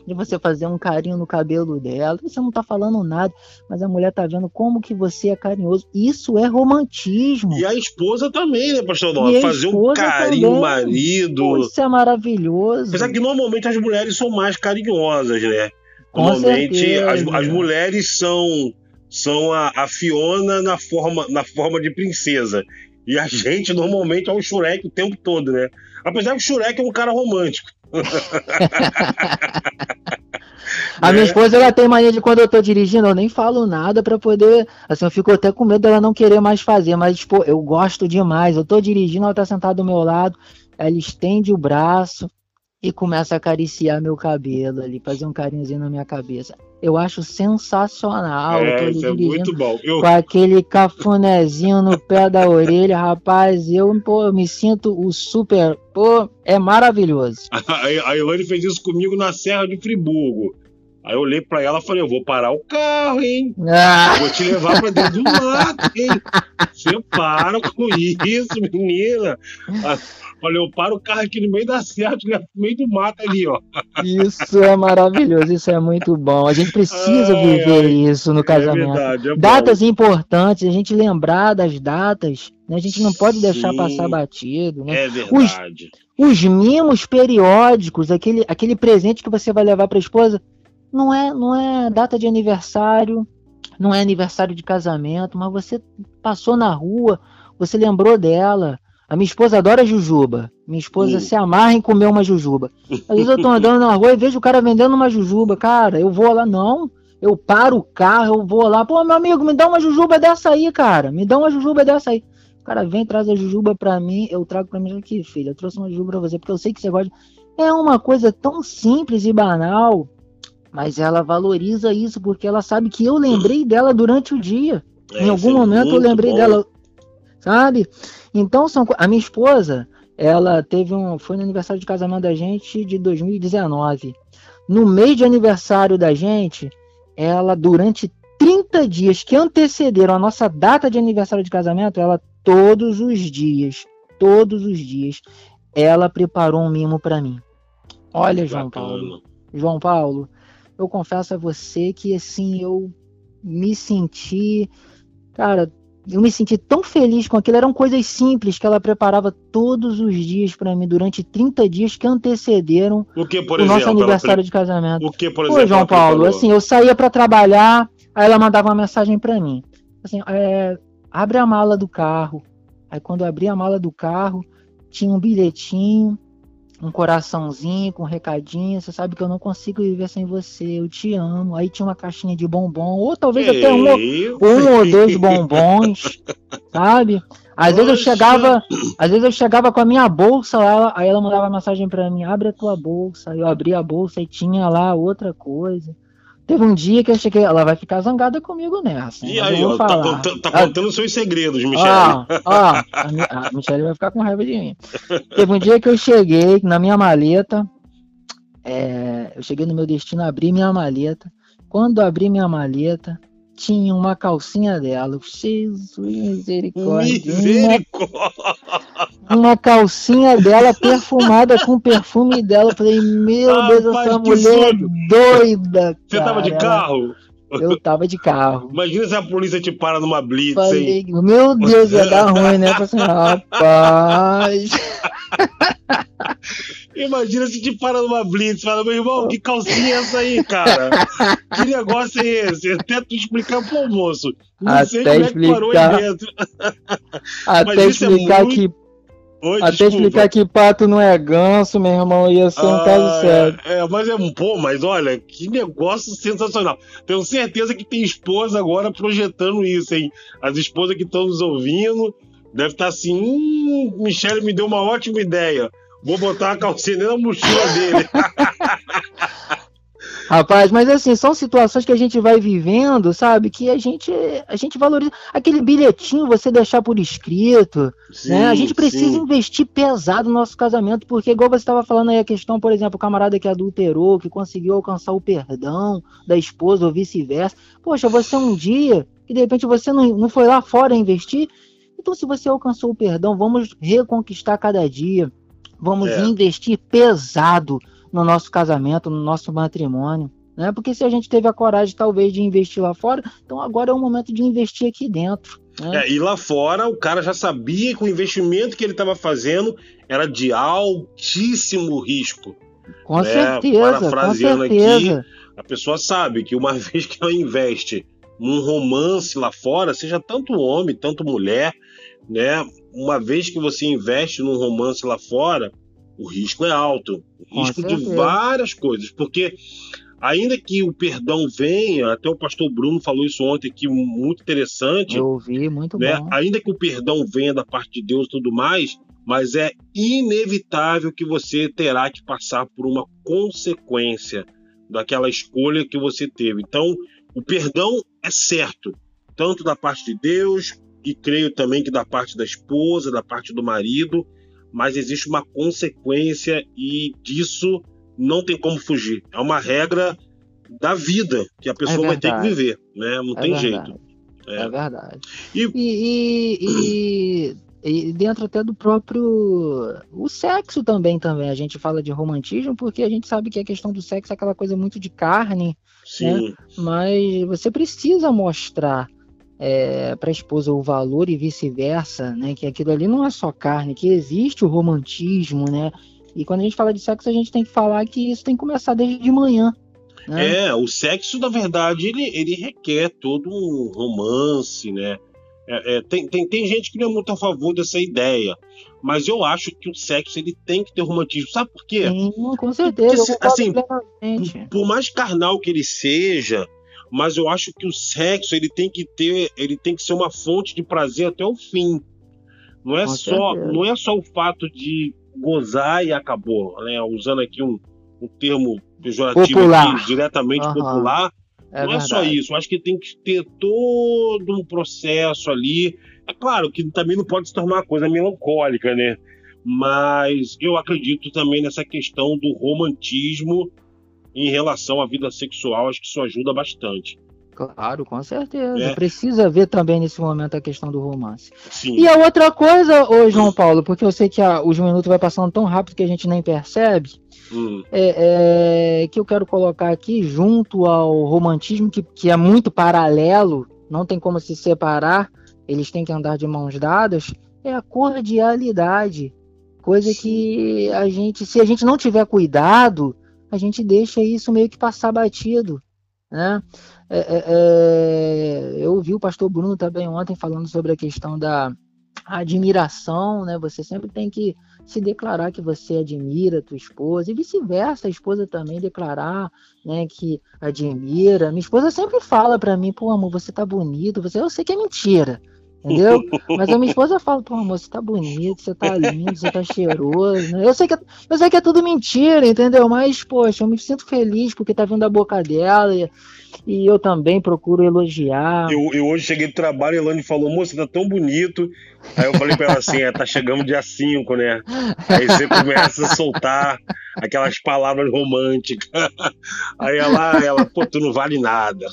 de você fazer um carinho no cabelo dela. Você não tá falando nada, mas a mulher tá vendo como que você é carinhoso. Isso é romantismo. E a esposa também, né, pastor Nova? Fazer um carinho no marido. Isso é maravilhoso. Apesar que normalmente as mulheres são mais carinhosas, né? Normalmente as, as mulheres são são a, a Fiona na forma, na forma de princesa E a gente normalmente é o Shurek o tempo todo, né? Apesar que o Shurek é um cara romântico. A minha é. esposa ela tem mania de quando eu tô dirigindo, eu nem falo nada para poder. Assim, eu fico até com medo dela não querer mais fazer, mas, tipo, eu gosto demais. Eu tô dirigindo, ela tá sentada do meu lado, ela estende o braço e começa a acariciar meu cabelo ali, fazer um carinhozinho na minha cabeça. Eu acho sensacional. É, isso é muito bom. Eu... Com aquele cafunézinho no pé da orelha, rapaz, eu, pô, eu me sinto o super. Pô, é maravilhoso. A Ilane fez isso comigo na Serra de Friburgo. Aí eu olhei pra ela e falei, eu vou parar o carro, hein? Ah. Vou te levar pra dentro do mato, hein? Você para com isso, menina. Olha, eu paro o carro aqui no meio da serra, no meio do mato ali, ó. Isso é maravilhoso, isso é muito bom. A gente precisa ai, viver ai, isso no é casamento. É verdade, é datas importantes, a gente lembrar das datas, né? A gente não pode deixar Sim, passar batido, né? É verdade. Os, os mimos periódicos, aquele, aquele presente que você vai levar para a esposa, não é, não é data de aniversário, não é aniversário de casamento, mas você passou na rua, você lembrou dela. A minha esposa adora jujuba. Minha esposa se amarra em comer uma jujuba. Às vezes eu tô andando na rua e vejo o cara vendendo uma jujuba. Cara, eu vou lá, não. Eu paro o carro, eu vou lá. Pô, meu amigo, me dá uma jujuba dessa aí, cara. Me dá uma jujuba dessa aí. O cara vem, traz a jujuba pra mim, eu trago pra mim aqui, filho. Eu trouxe uma jujuba pra você, porque eu sei que você gosta. É uma coisa tão simples e banal mas ela valoriza isso porque ela sabe que eu lembrei dela durante o dia. É, em algum é momento eu lembrei bom. dela, sabe? Então são a minha esposa, ela teve um foi no aniversário de casamento da gente de 2019. No mês de aniversário da gente, ela durante 30 dias que antecederam a nossa data de aniversário de casamento, ela todos os dias, todos os dias, ela preparou um mimo para mim. Olha, João Paulo. João Paulo, eu confesso a você que assim eu me senti, cara, eu me senti tão feliz com aquilo. Eram coisas simples que ela preparava todos os dias para mim durante 30 dias que antecederam o, que, o nosso aniversário de casamento. O que, por exemplo? Ô, João Paulo, assim, eu saía para trabalhar, aí ela mandava uma mensagem para mim. Assim, é, abre a mala do carro. Aí quando eu abri a mala do carro, tinha um bilhetinho um coraçãozinho com um recadinho. Você sabe que eu não consigo viver sem você, eu te amo. Aí tinha uma caixinha de bombom, ou talvez até um, um ou dois bombons, sabe? Às vezes eu chegava, às vezes eu chegava com a minha bolsa lá, aí ela mandava mensagem para mim: "Abre a tua bolsa". Eu abri a bolsa e tinha lá outra coisa. Teve um dia que eu cheguei, ela vai ficar zangada comigo nessa. E aí, ó, tá, contando, tá contando seus segredos, Michele. Ó, ó, a, a Michele vai ficar com raiva de mim. Teve um dia que eu cheguei na minha maleta, é, eu cheguei no meu destino, abri minha maleta. Quando abri minha maleta, tinha uma calcinha dela. Jesus, misericórdia. Misericórdia. Uma, uma calcinha dela perfumada com o perfume dela. Eu falei, meu ah, Deus, essa mulher é doida. Você cara. tava de carro? Eu tava de carro. Imagina se a polícia te para numa blitz, Falei, hein? Meu Deus, ia dar ruim, né? Falei assim, rapaz. Imagina se te para numa blitz fala, meu irmão, que calcinha é essa aí, cara? Que negócio é esse? Até tu explicar pro almoço. Não Até sei como explicar... é que parou aí dentro. Até é explicar é muito... que Oi, Até desculpa. explicar que pato não é ganso, meu irmão, ia ser um ah, caso sério. É, é, mas é um pô, mas olha, que negócio sensacional. Tenho certeza que tem esposa agora projetando isso, hein? As esposas que estão nos ouvindo devem estar assim: hum, Michele me deu uma ótima ideia. Vou botar a calcinha na mochila dele. Rapaz, mas assim, são situações que a gente vai vivendo, sabe? Que a gente, a gente valoriza. Aquele bilhetinho você deixar por escrito, sim, né? A gente precisa sim. investir pesado no nosso casamento, porque igual você estava falando aí a questão, por exemplo, o camarada que adulterou, que conseguiu alcançar o perdão da esposa ou vice-versa. Poxa, você um dia, que de repente você não, não foi lá fora investir, então se você alcançou o perdão, vamos reconquistar cada dia. Vamos é. investir pesado no nosso casamento, no nosso matrimônio. Né? Porque se a gente teve a coragem, talvez, de investir lá fora, então agora é o momento de investir aqui dentro. Né? É, e lá fora, o cara já sabia que o investimento que ele estava fazendo era de altíssimo risco. Com né? certeza. Parafraseando com certeza. aqui, a pessoa sabe que uma vez que ela investe num romance lá fora, seja tanto homem, tanto mulher, né? Uma vez que você investe num romance lá fora, o risco é alto. O risco de várias coisas. Porque, ainda que o perdão venha, até o pastor Bruno falou isso ontem aqui, muito interessante. Eu ouvi, muito né? bom. Ainda que o perdão venha da parte de Deus e tudo mais, mas é inevitável que você terá que passar por uma consequência daquela escolha que você teve. Então, o perdão é certo, tanto da parte de Deus, e creio também que da parte da esposa, da parte do marido, mas existe uma consequência e disso não tem como fugir. É uma regra da vida que a pessoa é vai ter que viver, né? Não é tem verdade. jeito. É, é verdade. E... E, e, e, dentro até do próprio o sexo também também a gente fala de romantismo porque a gente sabe que a questão do sexo é aquela coisa muito de carne? Sim. Né? Mas você precisa mostrar é, para a esposa o valor e vice-versa, né? Que aquilo ali não é só carne, que existe o romantismo, né? E quando a gente fala de sexo, a gente tem que falar que isso tem que começar desde de manhã. Né? É, o sexo, na verdade, ele, ele requer todo um romance, né? É, é, tem, tem, tem gente que não é muito a favor dessa ideia, mas eu acho que o sexo ele tem que ter romantismo. Sabe por quê? Sim, com certeza. Porque, assim, por mais carnal que ele seja, mas eu acho que o sexo ele tem que ter, ele tem que ser uma fonte de prazer até o fim. Não é Com só, certeza. não é só o fato de gozar e acabou, né? Usando aqui um, um termo pejorativo aqui, diretamente uhum. popular. É não verdade. é só isso, eu acho que tem que ter todo um processo ali. É claro que também não pode se tornar uma coisa melancólica, né? Mas eu acredito também nessa questão do romantismo em relação à vida sexual, acho que isso ajuda bastante. Claro, com certeza. É. Precisa ver também nesse momento a questão do romance. Sim. E a outra coisa, ô João Paulo, porque eu sei que a, os minutos vai passando tão rápido que a gente nem percebe, hum. é, é, que eu quero colocar aqui junto ao romantismo, que, que é muito paralelo, não tem como se separar, eles têm que andar de mãos dadas, é a cordialidade. Coisa Sim. que a gente, se a gente não tiver cuidado, a gente deixa isso meio que passar batido. Né? É, é, é, eu ouvi o pastor Bruno também ontem falando sobre a questão da admiração, né? Você sempre tem que se declarar que você admira a tua esposa e vice-versa, a esposa também declarar, né, que admira. Minha esposa sempre fala para mim, pô, amor, você tá bonito, você, eu sei que é mentira, entendeu? Mas a minha esposa fala, pô, amor, você tá bonito, você tá lindo, você tá cheiroso. Né? Eu, sei que, é, eu sei que é tudo mentira, entendeu? Mas, poxa, eu me sinto feliz porque tá vindo da boca dela e, e eu também procuro elogiar. Eu, eu hoje cheguei do trabalho e a Elane falou, moça, você tá tão bonito. Aí eu falei pra ela assim, é, tá chegando dia 5, né? Aí você começa a soltar aquelas palavras românticas. Aí ela, ela, pô, tu não vale nada.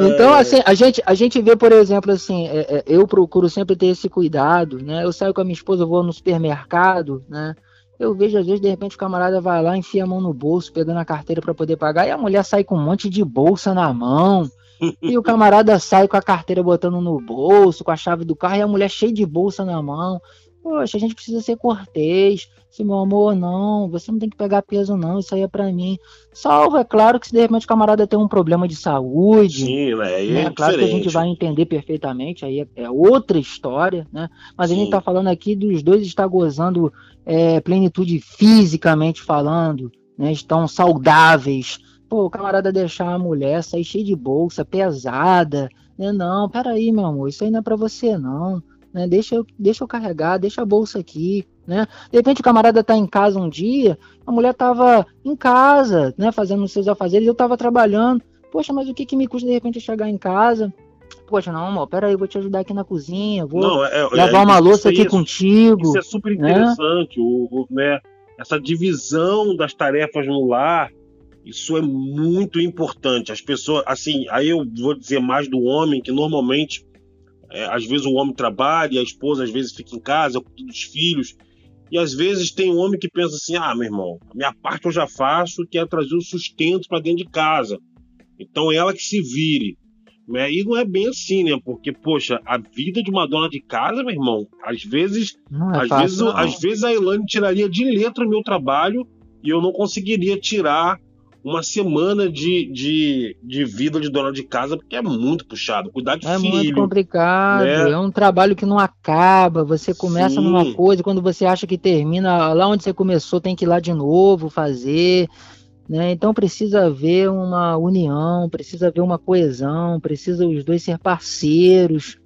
Então, assim, a gente, a gente vê, por exemplo, assim, é, é, eu procuro sempre ter esse cuidado, né? Eu saio com a minha esposa, vou no supermercado, né? Eu vejo, às vezes, de repente, o camarada vai lá, enfia a mão no bolso, pegando a carteira para poder pagar, e a mulher sai com um monte de bolsa na mão. e o camarada sai com a carteira botando no bolso, com a chave do carro, e a mulher cheia de bolsa na mão. Poxa, a gente precisa ser cortês. Se meu amor, não, você não tem que pegar peso, não, isso aí é pra mim. Salvo, é claro que se de repente o camarada tem um problema de saúde. Sim, né? É, é claro que a gente vai entender perfeitamente, aí é, é outra história, né? Mas Sim. a gente tá falando aqui dos dois estar gozando é, plenitude fisicamente falando, né? Estão saudáveis. Pô, o camarada deixar a mulher sair cheia de bolsa, pesada. Né? Não, peraí, meu amor, isso aí não é pra você, não né? Deixa eu, deixa eu carregar, deixa a bolsa aqui, né? De repente o camarada tá em casa um dia, a mulher tava em casa, né, fazendo os seus afazeres, eu tava trabalhando. Poxa, mas o que que me custa de repente chegar em casa? Poxa, não, amor, peraí, vou te ajudar aqui na cozinha, vou não, é, é, lavar uma louça aqui contigo. Isso é super né? interessante, né? O, o, né? Essa divisão das tarefas no lar, isso é muito importante. As pessoas, assim, aí eu vou dizer mais do homem, que normalmente é, às vezes o homem trabalha, a esposa às vezes fica em casa, cuida dos filhos. E às vezes tem um homem que pensa assim: ah, meu irmão, a minha parte eu já faço, que é trazer o sustento para dentro de casa. Então é ela que se vire. Né? E não é bem assim, né? Porque, poxa, a vida de uma dona de casa, meu irmão, às vezes, é às, fácil, vezes às vezes a Elaine tiraria de letra o meu trabalho e eu não conseguiria tirar uma semana de, de, de vida de dona de casa, porque é muito puxado. Cuidar de é filho. É muito complicado, né? é um trabalho que não acaba. Você começa Sim. numa coisa, quando você acha que termina, lá onde você começou, tem que ir lá de novo fazer. Né? Então precisa haver uma união, precisa haver uma coesão, precisa os dois ser parceiros.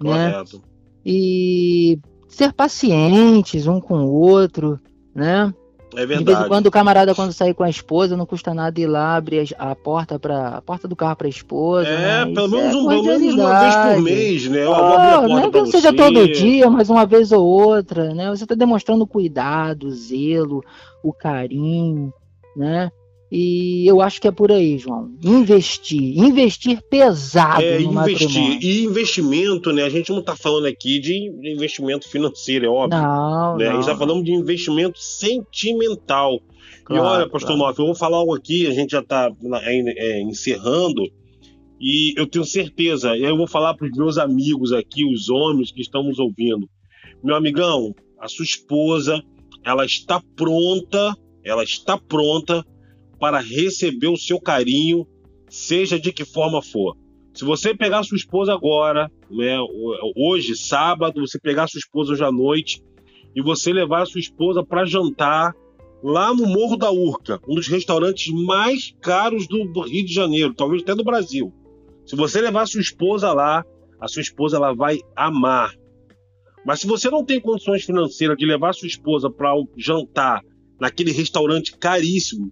Né? Correto. Né? E ser pacientes um com o outro, né? É verdade. De vez em quando o camarada, quando sair com a esposa, não custa nada ir lá abrir a, porta para a porta do carro para a esposa. É, né? pelo, menos, é um, pelo menos uma vez por mês, né? Eu oh, não é que não seja todo dia, mas uma vez ou outra, né? Você está demonstrando cuidado, zelo, o carinho, né? E eu acho que é por aí, João. Investir. Investir pesado é, no investir. Matrimônio. E investimento, né? A gente não está falando aqui de investimento financeiro, é óbvio. Não, né? não. A gente está falando de investimento sentimental. Claro, e olha, pastor claro. eu vou falar algo aqui, a gente já está é, encerrando. E eu tenho certeza, eu vou falar para os meus amigos aqui, os homens que estão nos ouvindo. Meu amigão, a sua esposa, ela está pronta, ela está pronta para receber o seu carinho, seja de que forma for. Se você pegar sua esposa agora, né, hoje, sábado, você pegar sua esposa hoje à noite e você levar sua esposa para jantar lá no Morro da Urca, um dos restaurantes mais caros do Rio de Janeiro, talvez até do Brasil. Se você levar sua esposa lá, a sua esposa ela vai amar. Mas se você não tem condições financeiras de levar sua esposa para um jantar naquele restaurante caríssimo,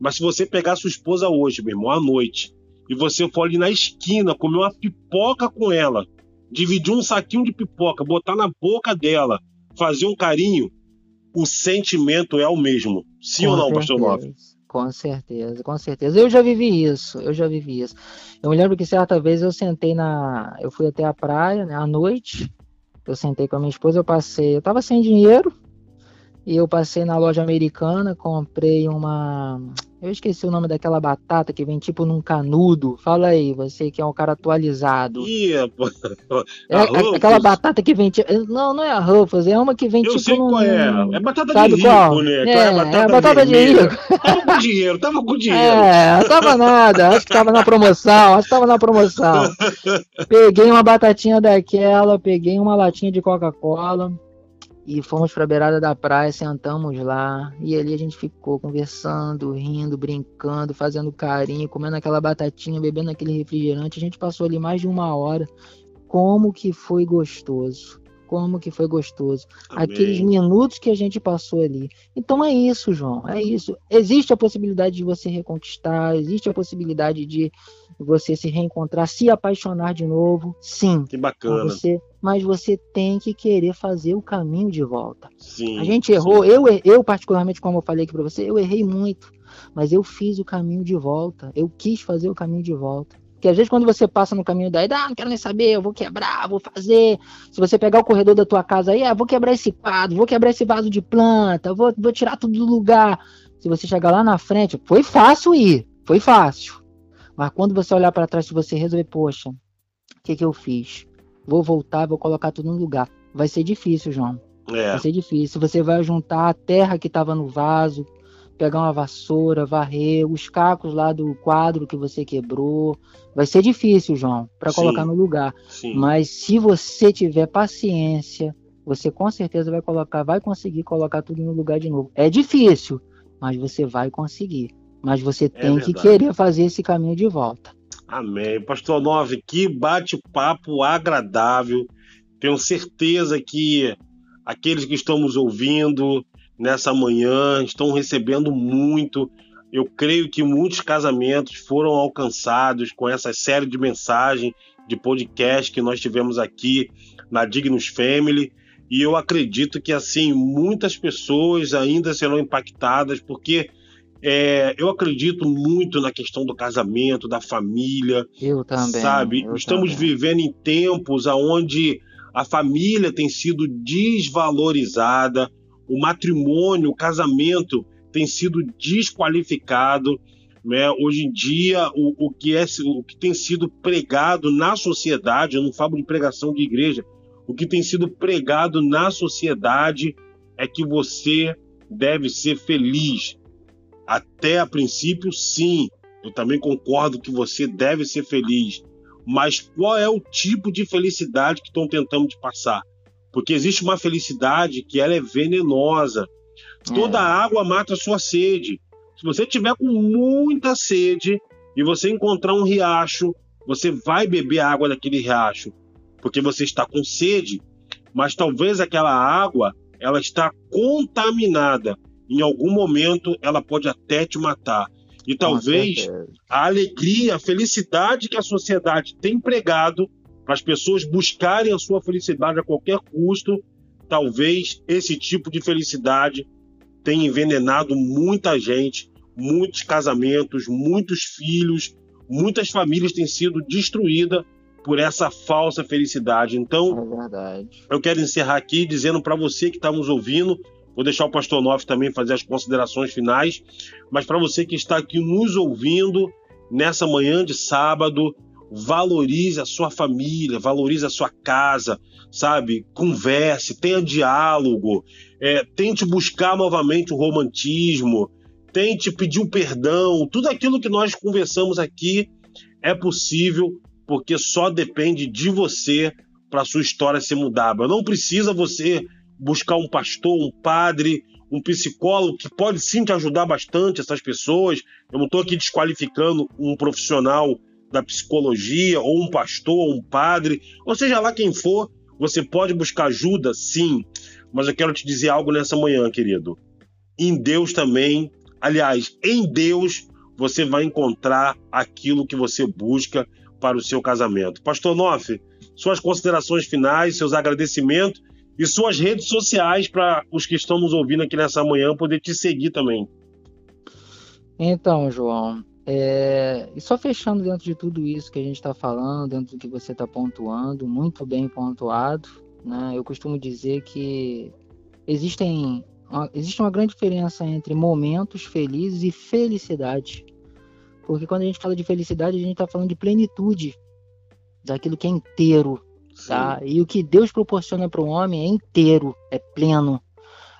mas se você pegar sua esposa hoje, meu irmão, à noite, e você for ali na esquina comer uma pipoca com ela, dividir um saquinho de pipoca, botar na boca dela, fazer um carinho, o sentimento é o mesmo. Sim com ou não, certeza, pastor Love? Com certeza, com certeza. Eu já vivi isso, eu já vivi isso. Eu me lembro que certa vez eu sentei na. Eu fui até a praia, né, à noite. Eu sentei com a minha esposa, eu passei. Eu tava sem dinheiro, e eu passei na loja americana, comprei uma. Eu esqueci o nome daquela batata que vem tipo num canudo. Fala aí, você que é um cara atualizado. Ih, é, aquela batata que vem tipo. Não, não é a Ruffles, é uma que vem eu tipo. Sei num... qual é. É batata Sabe de rico, qual? né? É, é, batata, é batata de rico. Tava com dinheiro, tava com dinheiro. É, tava nada. Acho que tava na promoção, acho que tava na promoção. peguei uma batatinha daquela, peguei uma latinha de Coca-Cola e fomos para a beirada da praia, sentamos lá e ali a gente ficou conversando, rindo, brincando, fazendo carinho, comendo aquela batatinha, bebendo aquele refrigerante. A gente passou ali mais de uma hora. Como que foi gostoso! Como que foi gostoso. Amém. Aqueles minutos que a gente passou ali. Então é isso, João. É isso. Existe a possibilidade de você reconquistar, existe a possibilidade de você se reencontrar, se apaixonar de novo. Sim. Que bacana. Você, mas você tem que querer fazer o caminho de volta. Sim. A gente errou. Eu, eu, particularmente, como eu falei aqui para você, eu errei muito. Mas eu fiz o caminho de volta. Eu quis fazer o caminho de volta. Porque às vezes quando você passa no caminho daí, ah, não quero nem saber, eu vou quebrar, vou fazer. Se você pegar o corredor da tua casa aí, ah, vou quebrar esse quadro, vou quebrar esse vaso de planta, vou, vou tirar tudo do lugar. Se você chegar lá na frente, foi fácil ir, foi fácil. Mas quando você olhar para trás, se você resolver, poxa, o que, que eu fiz? Vou voltar, vou colocar tudo no lugar. Vai ser difícil, João. É. Vai ser difícil. Você vai juntar a terra que estava no vaso, pegar uma vassoura, varrer os cacos lá do quadro que você quebrou. Vai ser difícil, João, para colocar no lugar. Sim. Mas se você tiver paciência, você com certeza vai colocar, vai conseguir colocar tudo no lugar de novo. É difícil, mas você vai conseguir. Mas você é tem que querer fazer esse caminho de volta. Amém. Pastor Nove, que bate-papo agradável. Tenho certeza que aqueles que estão nos ouvindo, nessa manhã, estão recebendo muito. Eu creio que muitos casamentos foram alcançados com essa série de mensagens, de podcast que nós tivemos aqui na Dignus Family. E eu acredito que assim muitas pessoas ainda serão impactadas, porque é, eu acredito muito na questão do casamento, da família. Eu também. Sabe? Eu Estamos também. vivendo em tempos onde a família tem sido desvalorizada, o matrimônio, o casamento tem sido desqualificado. Né? Hoje em dia, o, o, que é, o que tem sido pregado na sociedade, eu não falo de pregação de igreja, o que tem sido pregado na sociedade é que você deve ser feliz. Até a princípio, sim. Eu também concordo que você deve ser feliz. Mas qual é o tipo de felicidade que estão tentando te passar? Porque existe uma felicidade que ela é venenosa. Toda é. água mata a sua sede. Se você tiver com muita sede e você encontrar um riacho, você vai beber a água daquele riacho, porque você está com sede, mas talvez aquela água ela está contaminada. Em algum momento ela pode até te matar. E talvez a alegria, a felicidade que a sociedade tem pregado para as pessoas buscarem a sua felicidade a qualquer custo, talvez esse tipo de felicidade tenha envenenado muita gente, muitos casamentos, muitos filhos, muitas famílias têm sido destruídas por essa falsa felicidade. Então, é eu quero encerrar aqui dizendo para você que está nos ouvindo, vou deixar o pastor Noff também fazer as considerações finais, mas para você que está aqui nos ouvindo nessa manhã de sábado, valorize a sua família, valorize a sua casa, sabe? Converse, tenha diálogo, é, tente buscar novamente o romantismo, tente pedir o perdão, tudo aquilo que nós conversamos aqui é possível porque só depende de você para sua história ser mudada. Não precisa você buscar um pastor, um padre, um psicólogo que pode sim te ajudar bastante essas pessoas. Eu não estou aqui desqualificando um profissional da psicologia ou um pastor, ou um padre, ou seja lá quem for, você pode buscar ajuda, sim. Mas eu quero te dizer algo nessa manhã, querido. Em Deus também Aliás, em Deus você vai encontrar aquilo que você busca para o seu casamento. Pastor Noff, suas considerações finais, seus agradecimentos e suas redes sociais para os que estão nos ouvindo aqui nessa manhã poder te seguir também. Então, João, é... e só fechando dentro de tudo isso que a gente está falando, dentro do que você está pontuando, muito bem pontuado, né? Eu costumo dizer que existem existe uma grande diferença entre momentos felizes e felicidade. Porque quando a gente fala de felicidade, a gente está falando de plenitude, daquilo que é inteiro. Tá? E o que Deus proporciona para o homem é inteiro, é pleno.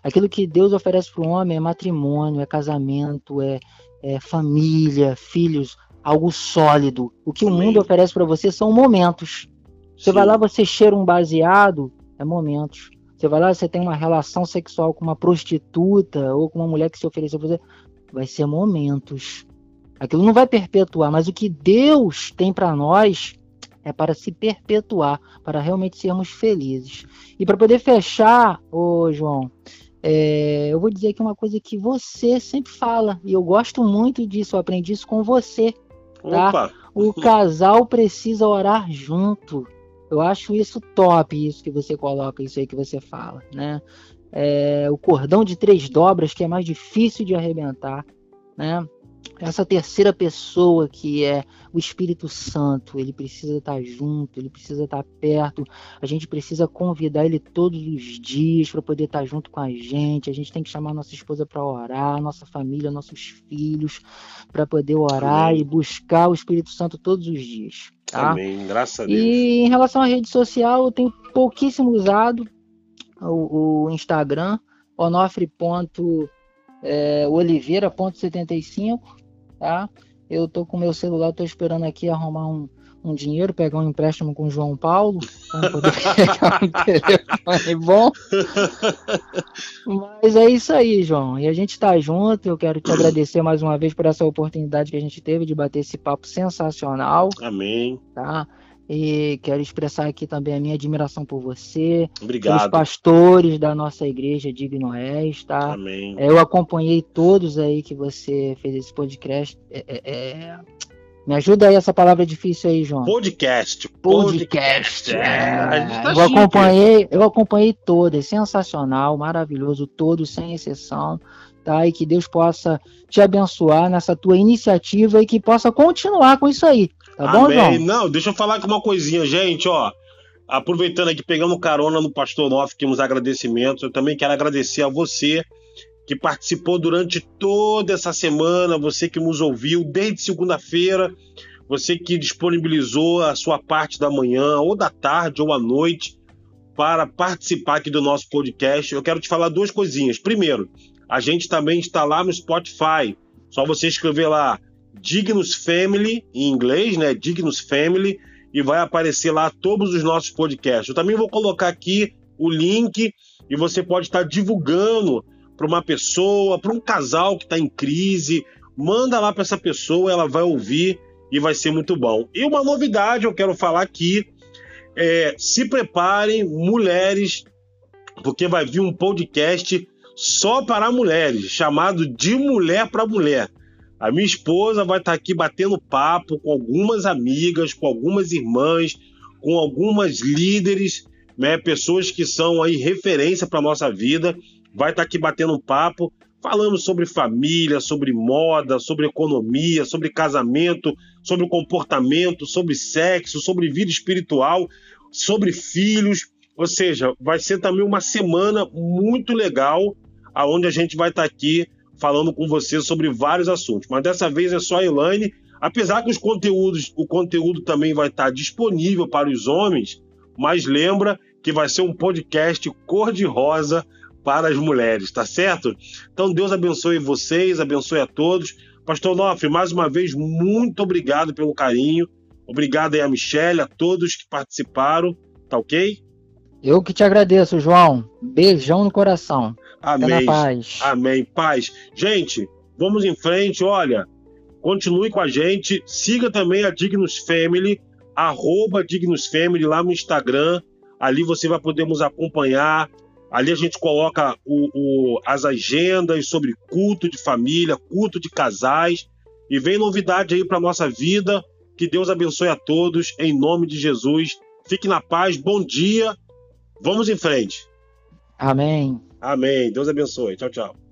Aquilo que Deus oferece para o homem é matrimônio, é casamento, é, é família, filhos, algo sólido. O que Amém. o mundo oferece para você são momentos. Você Sim. vai lá, você cheira um baseado, é momentos. Você vai lá, você tem uma relação sexual com uma prostituta ou com uma mulher que se ofereceu para você, vai ser momentos. Aquilo não vai perpetuar, mas o que Deus tem para nós é para se perpetuar, para realmente sermos felizes. E para poder fechar, ô João, é, eu vou dizer aqui uma coisa que você sempre fala, e eu gosto muito disso, eu aprendi isso com você. Tá? Opa. O casal precisa orar junto. Eu acho isso top, isso que você coloca, isso aí que você fala, né? É, o cordão de três dobras, que é mais difícil de arrebentar, né? Essa terceira pessoa que é o Espírito Santo, ele precisa estar junto, ele precisa estar perto. A gente precisa convidar ele todos os dias para poder estar junto com a gente. A gente tem que chamar nossa esposa para orar, nossa família, nossos filhos, para poder orar Amém. e buscar o Espírito Santo todos os dias. Tá? Amém, graças a Deus. E em relação à rede social, eu tenho pouquíssimo usado o, o Instagram, onofre.oliveira.75, é, tá? Eu tô com meu celular, tô esperando aqui arrumar um, um dinheiro, pegar um empréstimo com o João Paulo, para poder pegar um telefone bom. Mas é isso aí, João. E a gente está junto. Eu quero te agradecer mais uma vez por essa oportunidade que a gente teve de bater esse papo sensacional. Amém. Tá? E quero expressar aqui também a minha admiração por você, Obrigado. pelos pastores da nossa igreja Digno És, tá? Amém. É, eu acompanhei todos aí que você fez esse podcast. É, é, é me ajuda aí essa palavra difícil aí, João. Podcast. Podcast. podcast. É, tá eu, acompanhei, eu acompanhei todo, é sensacional, maravilhoso, todo, sem exceção. Tá? E que Deus possa te abençoar nessa tua iniciativa e que possa continuar com isso aí. Tá bom, Amém. João? Não, deixa eu falar aqui uma coisinha, gente, ó. Aproveitando aqui, pegamos carona no Pastor Noff, que nos agradecimentos. Eu também quero agradecer a você que participou durante toda essa semana, você que nos ouviu desde segunda-feira, você que disponibilizou a sua parte da manhã, ou da tarde, ou à noite, para participar aqui do nosso podcast. Eu quero te falar duas coisinhas. Primeiro, a gente também está lá no Spotify. Só você escrever lá Dignus Family, em inglês, né? Dignus Family, e vai aparecer lá todos os nossos podcasts. Eu também vou colocar aqui o link e você pode estar divulgando para uma pessoa, para um casal que está em crise. Manda lá para essa pessoa, ela vai ouvir e vai ser muito bom. E uma novidade eu quero falar aqui: é, se preparem, mulheres, porque vai vir um podcast só para mulheres, chamado De Mulher para Mulher. A minha esposa vai estar aqui batendo papo com algumas amigas, com algumas irmãs, com algumas líderes, né, pessoas que são aí referência para nossa vida. Vai estar aqui batendo papo, falando sobre família, sobre moda, sobre economia, sobre casamento, sobre comportamento, sobre sexo, sobre vida espiritual, sobre filhos. Ou seja, vai ser também uma semana muito legal, aonde a gente vai estar aqui falando com você sobre vários assuntos. Mas dessa vez é só a Elaine. Apesar que os conteúdos, o conteúdo também vai estar disponível para os homens, mas lembra que vai ser um podcast cor-de-rosa para as mulheres, tá certo? Então Deus abençoe vocês, abençoe a todos. Pastor Nofre, mais uma vez, muito obrigado pelo carinho. Obrigado aí a Michelle, a todos que participaram, tá ok? Eu que te agradeço, João. Beijão no coração. Amém. paz. Amém. Paz. Gente, vamos em frente. Olha, continue com a gente. Siga também a Dignus Family, arroba Dignus Family lá no Instagram. Ali você vai poder nos acompanhar. Ali a gente coloca o, o, as agendas sobre culto de família, culto de casais. E vem novidade aí para nossa vida. Que Deus abençoe a todos, em nome de Jesus. Fique na paz, bom dia. Vamos em frente. Amém. Amém. Deus abençoe. Tchau, tchau.